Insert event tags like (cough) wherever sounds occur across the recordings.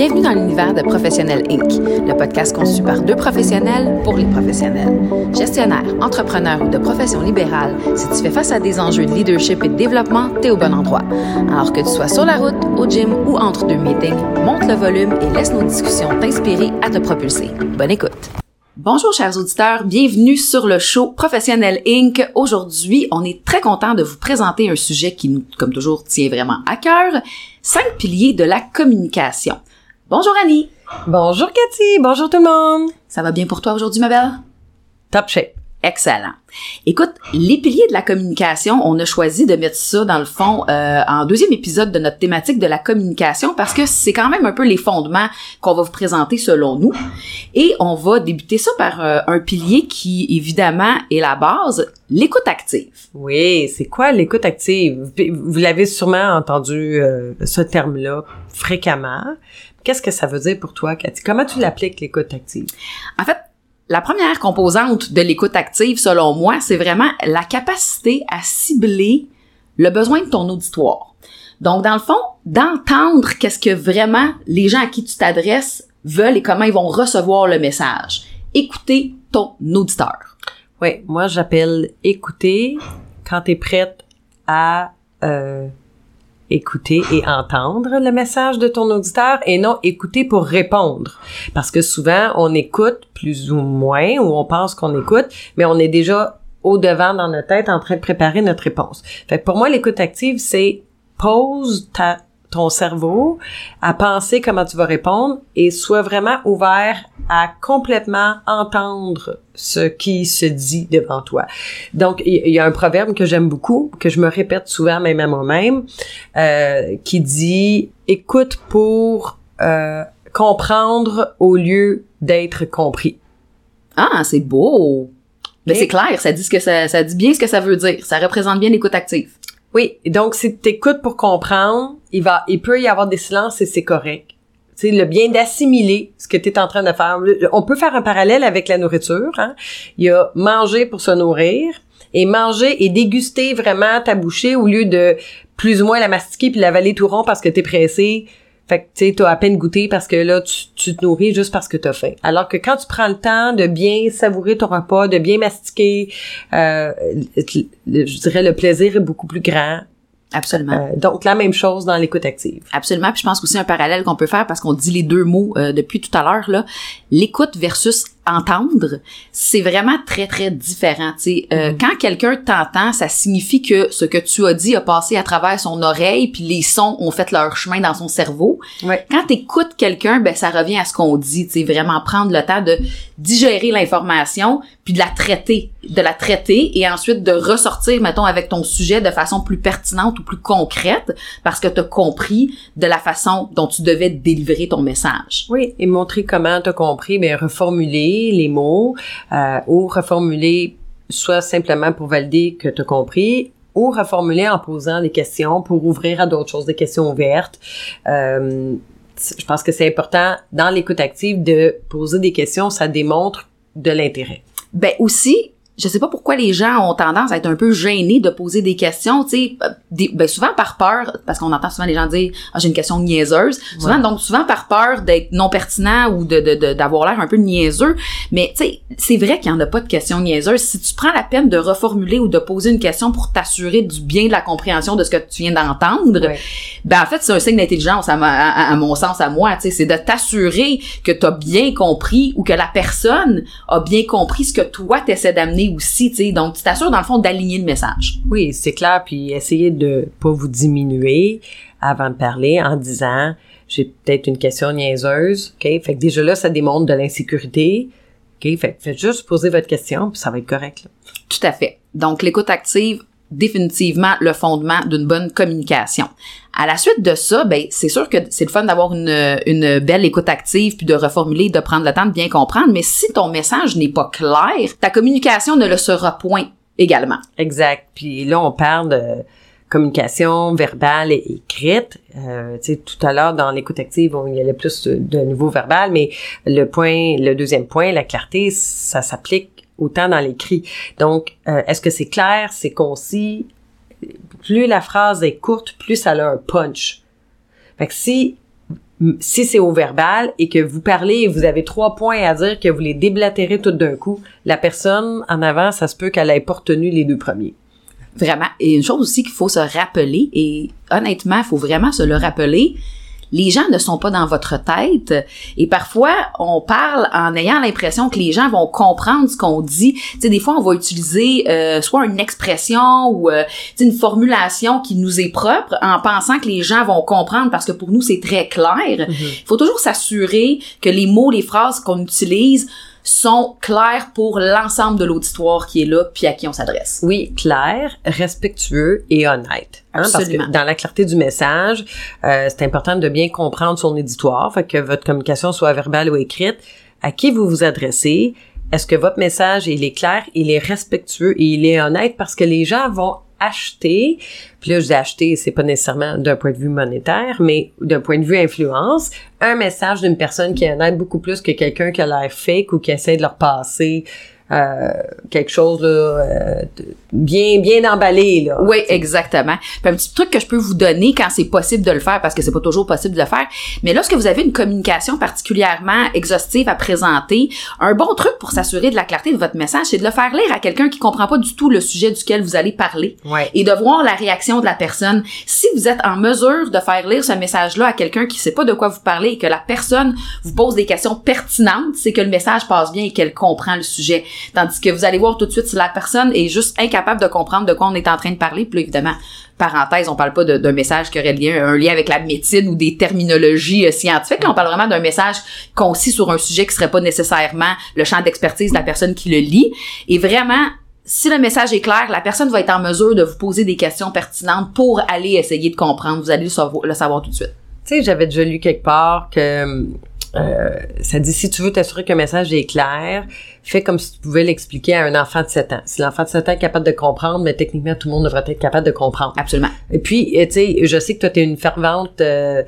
Bienvenue dans l'univers de Professionnel Inc., le podcast conçu par deux professionnels pour les professionnels. Gestionnaire, entrepreneur ou de profession libérale, si tu fais face à des enjeux de leadership et de développement, t'es au bon endroit. Alors que tu sois sur la route, au gym ou entre deux meetings, monte le volume et laisse nos discussions t'inspirer à te propulser. Bonne écoute. Bonjour chers auditeurs, bienvenue sur le show Professionnel Inc. Aujourd'hui, on est très content de vous présenter un sujet qui nous, comme toujours, tient vraiment à cœur, cinq piliers de la communication. Bonjour Annie. Bonjour Cathy, bonjour tout le monde. Ça va bien pour toi aujourd'hui ma belle? Top shape. Excellent. Écoute, les piliers de la communication, on a choisi de mettre ça dans le fond euh, en deuxième épisode de notre thématique de la communication parce que c'est quand même un peu les fondements qu'on va vous présenter selon nous. Et on va débuter ça par euh, un pilier qui évidemment est la base, l'écoute active. Oui, c'est quoi l'écoute active? Vous l'avez sûrement entendu euh, ce terme-là fréquemment. Qu'est-ce que ça veut dire pour toi, Cathy? Comment tu l'appliques l'écoute active? En fait, la première composante de l'écoute active, selon moi, c'est vraiment la capacité à cibler le besoin de ton auditoire. Donc, dans le fond, d'entendre qu'est-ce que vraiment les gens à qui tu t'adresses veulent et comment ils vont recevoir le message. Écouter ton auditeur. Oui, moi j'appelle écouter quand tu es prête à euh, écouter et entendre le message de ton auditeur et non écouter pour répondre. Parce que souvent, on écoute plus ou moins ou on pense qu'on écoute, mais on est déjà au devant dans notre tête en train de préparer notre réponse. Fait pour moi, l'écoute active, c'est pose ta ton cerveau à penser comment tu vas répondre et sois vraiment ouvert à complètement entendre ce qui se dit devant toi. Donc, il y, a un proverbe que j'aime beaucoup, que je me répète souvent même à moi-même, euh, qui dit « écoute pour euh, comprendre au lieu d'être compris ». Ah, c'est beau! Mais c'est clair, ça dit ce que ça, ça dit bien ce que ça veut dire. Ça représente bien l'écoute active. Oui, donc si tu écoutes pour comprendre, il va il peut y avoir des silences et c'est correct. C'est le bien d'assimiler ce que tu es en train de faire. On peut faire un parallèle avec la nourriture. Hein? Il y a manger pour se nourrir et manger et déguster vraiment ta bouchée au lieu de plus ou moins la mastiquer puis l'avaler tout rond parce que t'es pressé. Fait que tu sais, t'as à peine goûté parce que là, tu, te nourris juste parce que t'as faim. Alors que quand tu prends le temps de bien savourer ton repas, de bien mastiquer, euh, je dirais le plaisir est beaucoup plus grand. Absolument. Euh, donc la même chose dans l'écoute active. Absolument. Puis je pense aussi un parallèle qu'on peut faire parce qu'on dit les deux mots euh, depuis tout à l'heure là, l'écoute versus entendre, c'est vraiment très très différent. Tu euh, mm-hmm. quand quelqu'un t'entend, ça signifie que ce que tu as dit a passé à travers son oreille, puis les sons ont fait leur chemin dans son cerveau. Ouais. Quand t'écoutes quelqu'un, ben ça revient à ce qu'on dit. Tu vraiment prendre le temps de digérer l'information, puis de la traiter, de la traiter, et ensuite de ressortir, mettons, avec ton sujet de façon plus pertinente ou plus concrète, parce que t'as compris de la façon dont tu devais délivrer ton message. Oui, et montrer comment t'as compris, mais reformuler les mots euh, ou reformuler soit simplement pour valider que tu as compris ou reformuler en posant des questions pour ouvrir à d'autres choses, des questions ouvertes. Euh, je pense que c'est important dans l'écoute active de poser des questions, ça démontre de l'intérêt. Ben aussi, je sais pas pourquoi les gens ont tendance à être un peu gênés de poser des questions, tu sais, euh, ben souvent par peur, parce qu'on entend souvent les gens dire ah j'ai une question niaiseuse, souvent donc souvent par peur d'être non pertinent ou de d'avoir l'air un peu niaiseux, mais tu sais c'est vrai qu'il y en a pas de questions niaiseuses. Si tu prends la peine de reformuler ou de poser une question pour t'assurer du bien de la compréhension de ce que tu viens d'entendre, ben en fait c'est un signe d'intelligence à, à, mon sens à moi, tu sais, c'est de t'assurer que tu as bien compris ou que la personne a bien compris ce que toi t'essaies d'amener aussi, tu sais. Donc, tu t'assures, dans le fond, d'aligner le message. Oui, c'est clair. Puis, essayez de pas vous diminuer avant de parler en disant, j'ai peut-être une question niaiseuse, OK? Fait que déjà là, ça démontre de l'insécurité. OK? Fait faites juste poser votre question, puis ça va être correct. Tout à fait. Donc, l'écoute active, définitivement le fondement d'une bonne communication. À la suite de ça, ben c'est sûr que c'est le fun d'avoir une, une belle écoute active puis de reformuler, de prendre le temps de bien comprendre, mais si ton message n'est pas clair, ta communication ne le sera point également. Exact. Puis là on parle de communication verbale et écrite. Euh, tout à l'heure dans l'écoute active, on y allait plus de, de niveau verbal, mais le point, le deuxième point, la clarté, ça s'applique autant dans l'écrit. Donc, euh, est-ce que c'est clair, c'est concis? Plus la phrase est courte, plus elle a un punch. Fait que si Si c'est au verbal et que vous parlez et vous avez trois points à dire que vous les déblatérez tout d'un coup, la personne en avant, ça se peut qu'elle ait pas retenu les deux premiers. Vraiment. Et une chose aussi qu'il faut se rappeler, et honnêtement, il faut vraiment se le rappeler, les gens ne sont pas dans votre tête et parfois on parle en ayant l'impression que les gens vont comprendre ce qu'on dit. Tu sais, des fois on va utiliser euh, soit une expression ou euh, une formulation qui nous est propre en pensant que les gens vont comprendre parce que pour nous c'est très clair. Il faut toujours s'assurer que les mots, les phrases qu'on utilise sont clairs pour l'ensemble de l'auditoire qui est là puis à qui on s'adresse. Oui, clair, respectueux et honnête. hein, parce Absolument. que dans la clarté du message, euh, c'est important de bien comprendre son éditoire, fait que votre communication soit verbale ou écrite, à qui vous vous adressez, est-ce que votre message il est clair, il est respectueux et il est honnête parce que les gens vont acheter, puis là je dis acheter, c'est pas nécessairement d'un point de vue monétaire, mais d'un point de vue influence, un message d'une personne qui est honnête beaucoup plus que quelqu'un qui a l'air fake ou qui essaie de leur passer euh, quelque chose là, euh, bien bien emballé là. Oui, exactement. Puis un petit truc que je peux vous donner quand c'est possible de le faire, parce que c'est pas toujours possible de le faire, mais lorsque vous avez une communication particulièrement exhaustive à présenter, un bon truc pour s'assurer de la clarté de votre message, c'est de le faire lire à quelqu'un qui comprend pas du tout le sujet duquel vous allez parler. Ouais. Et de voir la réaction de la personne. Si vous êtes en mesure de faire lire ce message-là à quelqu'un qui sait pas de quoi vous parlez et que la personne vous pose des questions pertinentes, c'est que le message passe bien et qu'elle comprend le sujet. Tandis que vous allez voir tout de suite si la personne est juste incapable de comprendre de quoi on est en train de parler. Là, évidemment, parenthèse, on parle pas d'un message qui aurait un lien avec la médecine ou des terminologies euh, scientifiques. Là, on parle vraiment d'un message concis sur un sujet qui serait pas nécessairement le champ d'expertise de la personne qui le lit. Et vraiment, si le message est clair, la personne va être en mesure de vous poser des questions pertinentes pour aller essayer de comprendre. Vous allez le savoir, le savoir tout de suite. Tu sais, j'avais déjà lu quelque part que euh, ça dit si tu veux t'assurer qu'un message est clair, fais comme si tu pouvais l'expliquer à un enfant de 7 ans. Si l'enfant de 7 ans est capable de comprendre, mais techniquement tout le monde devrait être capable de comprendre. Absolument. Et puis, euh, tu sais, je sais que toi, t'es une fervente, euh,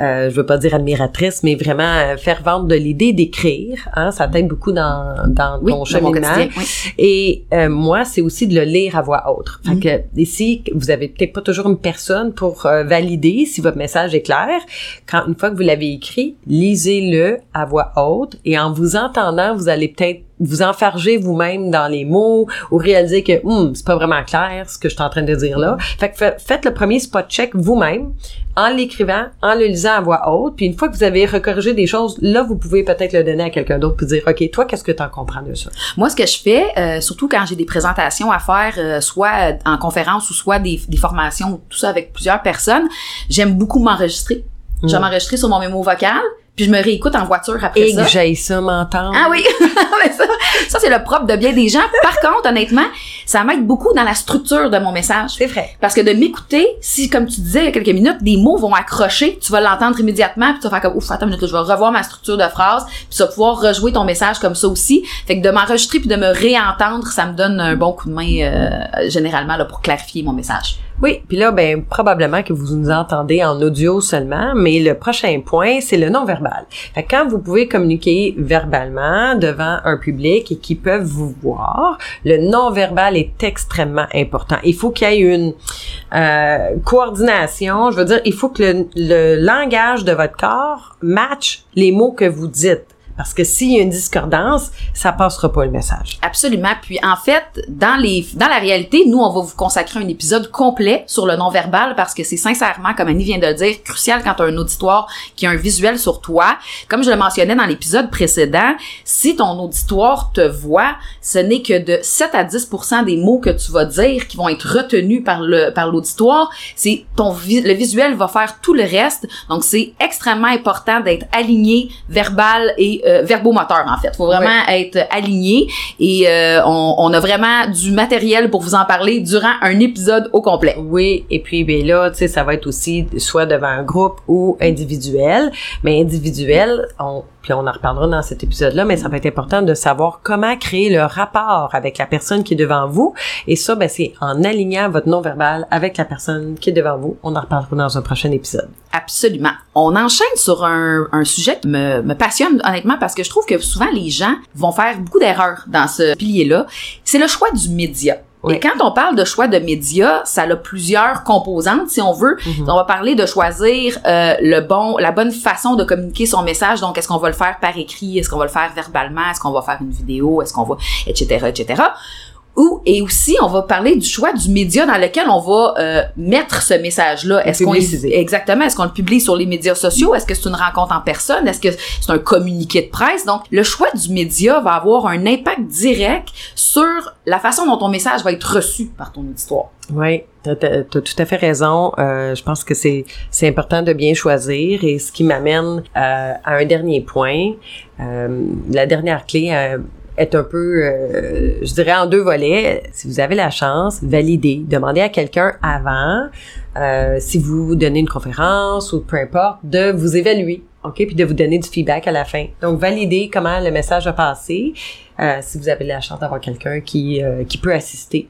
euh, je veux pas dire admiratrice, mais vraiment euh, fervente de l'idée d'écrire. Hein, ça t'aide beaucoup dans, dans Oui, ton cheminement. Oui. Et euh, moi, c'est aussi de le lire à voix haute. Fait que ici, vous avez peut-être pas toujours une personne pour euh, valider si votre message est clair. Quand une fois que vous l'avez écrit, lisez-le à voix haute et en vous entendant, vous allez peut-être vous enfarger vous-même dans les mots ou réaliser que hum, c'est pas vraiment clair ce que je suis en train de dire là. Fait que fa- faites le premier spot check vous-même en l'écrivant, en le lisant à voix haute, puis une fois que vous avez recorrigé des choses, là vous pouvez peut-être le donner à quelqu'un d'autre puis dire OK, toi qu'est-ce que tu en comprends de ça? Moi, ce que je fais, euh, surtout quand j'ai des présentations à faire, euh, soit euh, en conférence ou soit des, des formations, tout ça avec plusieurs personnes, j'aime beaucoup m'enregistrer. Je vais Mm. m'enregistrer sur mon mémo vocal, puis je me réécoute en voiture après Et ça. que j'aille ça m'entendre. Ah oui, (laughs) ça, ça c'est le propre de bien des gens. Par contre, honnêtement, ça m'aide beaucoup dans la structure de mon message. C'est vrai. Parce que de m'écouter, si, comme tu disais il y a quelques minutes, des mots vont accrocher, tu vas l'entendre immédiatement, puis tu vas faire comme, ouf, attends une minute, là, je vais revoir ma structure de phrase, puis tu vas pouvoir rejouer ton message comme ça aussi. Fait que de m'enregistrer puis de me réentendre, ça me donne un bon coup de main, euh, généralement, là, pour clarifier mon message. Oui, puis là, ben probablement que vous nous entendez en audio seulement, mais le prochain point, c'est le non-verbal. Quand vous pouvez communiquer verbalement devant un public et qui peuvent vous voir, le non-verbal est extrêmement important. Il faut qu'il y ait une euh, coordination. Je veux dire, il faut que le, le langage de votre corps matche les mots que vous dites. Parce que s'il y a une discordance, ça passera pas le message. Absolument. Puis en fait, dans les dans la réalité, nous on va vous consacrer un épisode complet sur le non-verbal parce que c'est sincèrement, comme Annie vient de le dire, crucial quand tu as un auditoire qui a un visuel sur toi. Comme je le mentionnais dans l'épisode précédent, si ton auditoire te voit, ce n'est que de 7 à 10 des mots que tu vas dire qui vont être retenus par le par l'auditoire. C'est ton le visuel va faire tout le reste. Donc c'est extrêmement important d'être aligné verbal et euh, verbomoteur en fait. Faut vraiment être aligné et euh, on, on a vraiment du matériel pour vous en parler durant un épisode au complet. Oui, et puis ben là, tu sais, ça va être aussi soit devant un groupe ou individuel, mais individuel, on puis on en reparlera dans cet épisode-là, mais ça va être important de savoir comment créer le rapport avec la personne qui est devant vous. Et ça, ben, c'est en alignant votre non-verbal avec la personne qui est devant vous. On en reparlera dans un prochain épisode. Absolument. On enchaîne sur un, sujet qui me, me passionne honnêtement parce que je trouve que souvent les gens vont faire beaucoup d'erreurs dans ce pilier-là. C'est le choix du média. Et quand on parle de choix de médias, ça a plusieurs composantes, si on veut. Mhm. On va parler de choisir euh, le bon, la bonne façon de communiquer son message. Donc, est-ce qu'on va le faire par écrit, est-ce qu'on va le faire verbalement, est-ce qu'on va faire une vidéo, est-ce qu'on va, etc., etc. Ou, et aussi, on va parler du choix du média dans lequel on va euh, mettre ce message-là. Est-ce qu'on exactement, est-ce qu'on le publie sur les médias sociaux? Est-ce que c'est une rencontre en personne? Est-ce que c'est un communiqué de presse? Donc, le choix du média va avoir un impact direct sur la façon dont ton message va être reçu par ton auditoire. Oui, t'as as, tout à fait raison. Euh, je pense que c'est c'est important de bien choisir et ce qui m'amène euh, à un dernier point. Euh, la dernière clé euh, est un peu, euh, je dirais, en deux volets. Si vous avez la chance, validez, demandez à quelqu'un avant, euh, si vous donnez une conférence ou peu importe, de vous évaluer, ok, puis de vous donner du feedback à la fin. Donc, validez comment le message a passé. Euh, si vous avez la chance d'avoir quelqu'un qui euh, qui peut assister.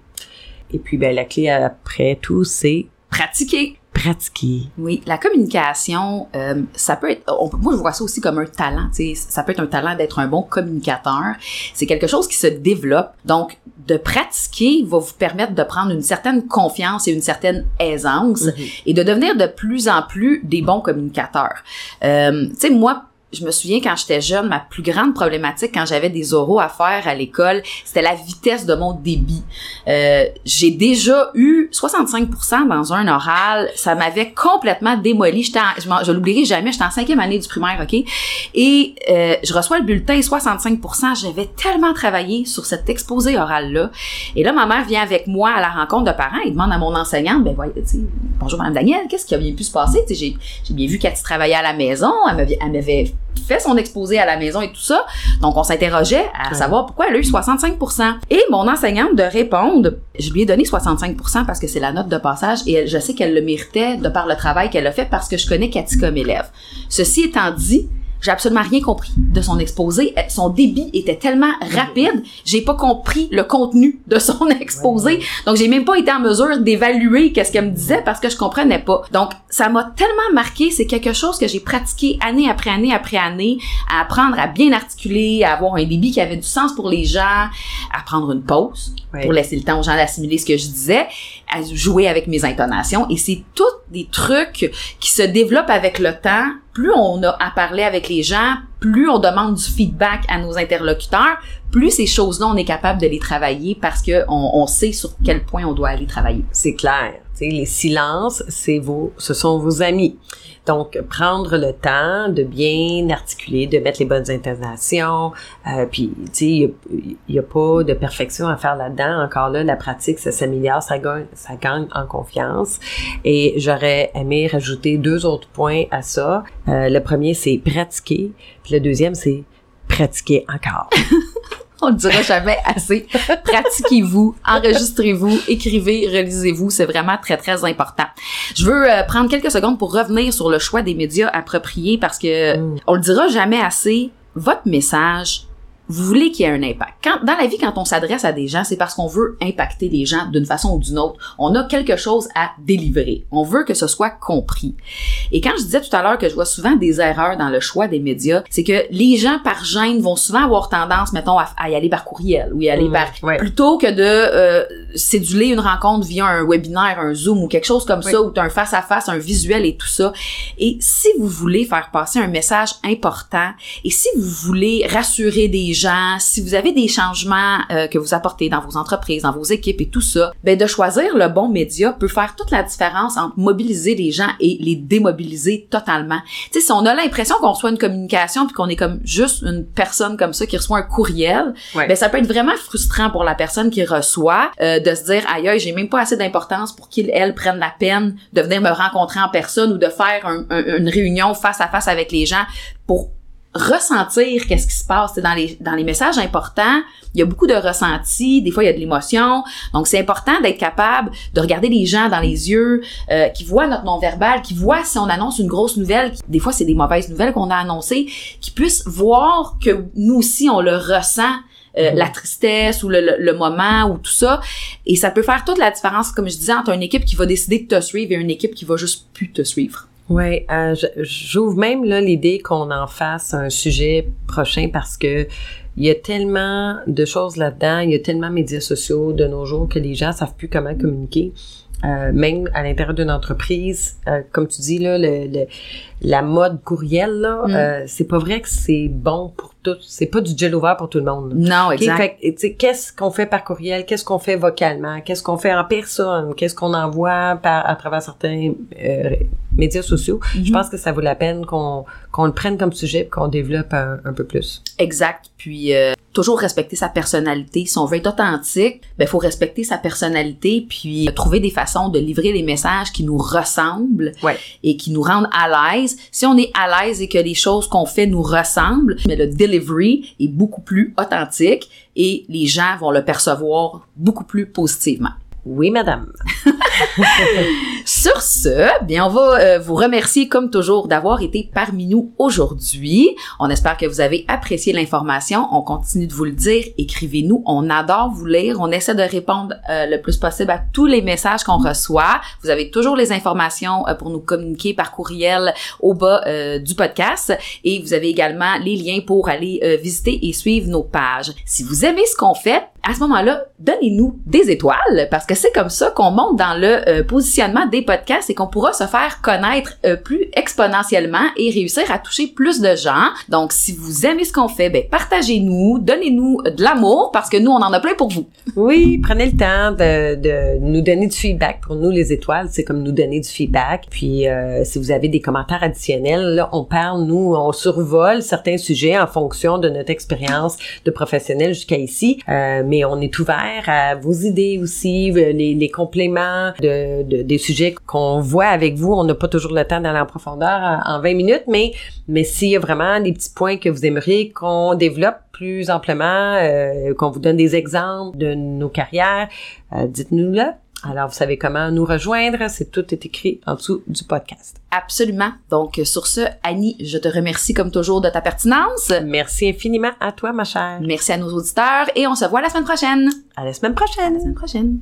Et puis, ben, la clé après tout, c'est Pratiquer. Pratiquer. Oui, la communication, euh, ça peut être, on peut- moi je vois ça aussi comme un talent, tu sais, ça peut être un talent d'être un bon communicateur. C'est quelque chose qui se développe. Donc, de pratiquer va vous permettre de prendre une certaine confiance et une certaine aisance et de devenir de plus en plus des bons communicateurs. Euh, tu sais, moi, je me souviens quand j'étais jeune, ma plus grande problématique quand j'avais des oraux à faire à l'école, c'était la vitesse de mon débit. Euh, j'ai déjà eu 65% dans un oral, ça m'avait complètement démoli. En- je, je l'oublierai jamais, j'étais en cinquième année du primaire, ok? Et euh, je reçois le bulletin 65%. J'avais tellement travaillé sur cet exposé oral là. Et là, ma mère vient avec moi à la rencontre de parents et demande à mon enseignante, ben voyez, bonjour Madame Daniel, qu'est-ce qui a bien pu se passer? J'ai, bien vu qu'elle travaillait à la maison, elle m'avait fait son exposé à la maison et tout ça. Donc, on s'interrogeait à Ouais. savoir pourquoi elle a eu 65 Et mon enseignante de répondre, je lui ai donné 65% parce que c'est la note de passage et je sais qu'elle le méritait de par le travail qu'elle a fait parce que je connais Cathy comme élève. Ceci étant dit, j'ai absolument rien compris de son exposé. Euh, Son débit était tellement rapide, j'ai pas compris le contenu de son (laughs) exposé. Donc j'ai même pas été en mesure d'évaluer qu'est-ce qu'elle me disait parce que je comprenais pas. Donc ça m'a tellement marqué, c'est quelque chose que j'ai pratiqué année après année après année, à apprendre à bien articuler, à avoir un débit qui avait du sens pour les gens, à prendre une pause pour laisser le temps aux gens d'assimiler ce que je disais, à jouer avec mes intonations. Et c'est tous des trucs qui se développent avec le temps. Plus on a à parler avec les gens, plus on demande du feedback à nos interlocuteurs, plus ces choses-là, on est capable de les travailler parce que on, sait sur quel point on doit aller travailler. C'est clair. Tu sais, les silences, c'est vos, ce sont vos amis. Donc, prendre le temps de bien articuler, de mettre les bonnes intonations. Euh, puis, tu sais, il n'y a, pas de perfection à faire là-dedans. Encore là, la pratique, ça s'améliore, ça gagne, ça gagne en confiance. Et j'aurais aimé rajouter deux autres points à ça. Euh, le premier, c'est pratiquer. Puis le deuxième, c'est pratiquer encore. (laughs) On ne dira jamais assez. Pratiquez-vous, enregistrez-vous, écrivez, relisez-vous. C'est vraiment très, très important. Je veux euh, prendre quelques secondes pour revenir sur le choix des médias appropriés parce que Mm. on le dira jamais assez. Votre message, vous voulez qu'il y ait un impact. Quand, dans la vie, quand on s'adresse à des gens, c'est parce qu'on veut impacter les gens d'une façon ou d'une autre. On a quelque chose à délivrer. On veut que ce soit compris. Et quand je disais tout à l'heure que je vois souvent des erreurs dans le choix des médias, c'est que les gens par gêne vont souvent avoir tendance, mettons, à, à y aller par courriel ou y aller Mhm, par ouais. plutôt que de euh, céduler une rencontre via un webinaire, un Zoom ou quelque chose comme Oui. ça, ou un face à face, un visuel et tout ça. Et si vous voulez faire passer un message important, et si vous voulez rassurer des gens, si vous avez des changements euh, que vous apportez dans vos entreprises, dans vos équipes et tout ça, ben de choisir le bon média peut faire toute la différence entre mobiliser les gens et les démobiliser totalement. Tu sais, si on a l'impression qu'on reçoit une communication puis qu'on est comme juste une personne comme ça qui reçoit un courriel, Ouais. ben ça peut être vraiment frustrant pour la personne qui reçoit euh, de se dire aïe aïe, j'ai même pas assez d'importance pour qu'il elle prenne la peine de venir me rencontrer en personne ou de faire un- un- une réunion face à face avec les gens pour ressentir qu'est-ce qui se passe dans les dans les messages importants il y a beaucoup de ressentis des fois il y a de l'émotion donc c'est important d'être capable de regarder les gens dans les yeux euh, qui voient notre non verbal qui voient si on annonce une grosse nouvelle qui- des fois c'est des mauvaises nouvelles qu'on a annoncées qui puissent voir que nous aussi on le ressent euh, Mhm. la tristesse ou le, le- le moment ou tout ça. Et ça peut faire toute la différence, comme je disais, entre une équipe qui va décider de te suivre et une équipe qui va juste plus te suivre. Ouais, euh, j'ouvre même là l'idée qu'on en fasse un sujet prochain parce que il y a tellement de choses là-dedans, il y a tellement de médias sociaux de nos jours que les gens savent plus comment communiquer. Euh, même à l'intérieur d'une entreprise, euh, comme tu dis là, le, le- la mode courriel là, Mm. euh, c'est pas vrai que c'est bon pour tous. C'est pas du gel ouvert pour tout le monde. Non, exact. qu'est-ce qu'on fait par courriel, qu'est-ce qu'on fait vocalement, qu'est-ce qu'on fait en personne, qu'est-ce qu'on envoie par à travers certains euh, médias sociaux? Mhm. Je pense que ça vaut la peine qu'on qu'on le prenne comme sujet, et qu'on développe un, un peu plus. Exact. Puis euh, toujours respecter sa personnalité. Si on veut être authentique, ben faut respecter sa personnalité puis euh, trouver des façons de livrer les messages qui nous ressemblent Ouais. et qui nous rendent à l'aise. Si on est à l'aise et que les choses qu'on fait nous ressemblent, mais le delivery est beaucoup plus authentique et les gens vont le percevoir beaucoup plus positivement. Oui, madame. (laughs) Sur ce, bien, on va euh, vous remercier comme toujours d'avoir été parmi nous aujourd'hui. On espère que vous avez apprécié l'information. On continue de vous le dire. Écrivez-nous. On adore vous lire. On essaie de répondre euh, le plus possible à tous les messages qu'on reçoit. Vous avez toujours les informations euh, pour nous communiquer par courriel au bas du podcast. Et vous avez également les liens pour aller visiter et suivre nos pages. Si vous aimez ce qu'on fait, à ce moment-là, donnez-nous des étoiles parce que c'est comme ça qu'on monte dans le positionnement des podcasts et qu'on pourra se faire connaître euh, plus exponentiellement et réussir à toucher plus de gens. Donc, si vous aimez ce qu'on fait, ben partagez-nous, donnez-nous de l'amour parce que nous, on en a plein pour vous. Oui, prenez le temps de, de nous donner du feedback. Pour nous, les étoiles, c'est comme nous donner du feedback. Puis, euh, si vous avez des commentaires additionnels, là, on parle, nous, on survole certains sujets en fonction de notre expérience de professionnel jusqu'à ici. Euh, mais on est ouvert à vos idées aussi, euh, les, les compléments de, de- des sujets qu'on voit avec vous. On n'a pas toujours le temps d'aller en profondeur en, en 20 minutes, mais mais s'il y a vraiment des petits points que vous aimeriez qu'on développe plus amplement, euh, qu'on vous donne des exemples de nos carrières, euh, dites-nous-le. Alors, vous savez comment nous rejoindre. C'est tout est écrit en dessous du podcast. Absolument. Donc, euh, sur ce, Annie, je te remercie comme toujours de ta pertinence. Merci infiniment à toi, ma chère. Merci à nos auditeurs et on se voit la semaine prochaine. À la semaine prochaine. La semaine prochaine.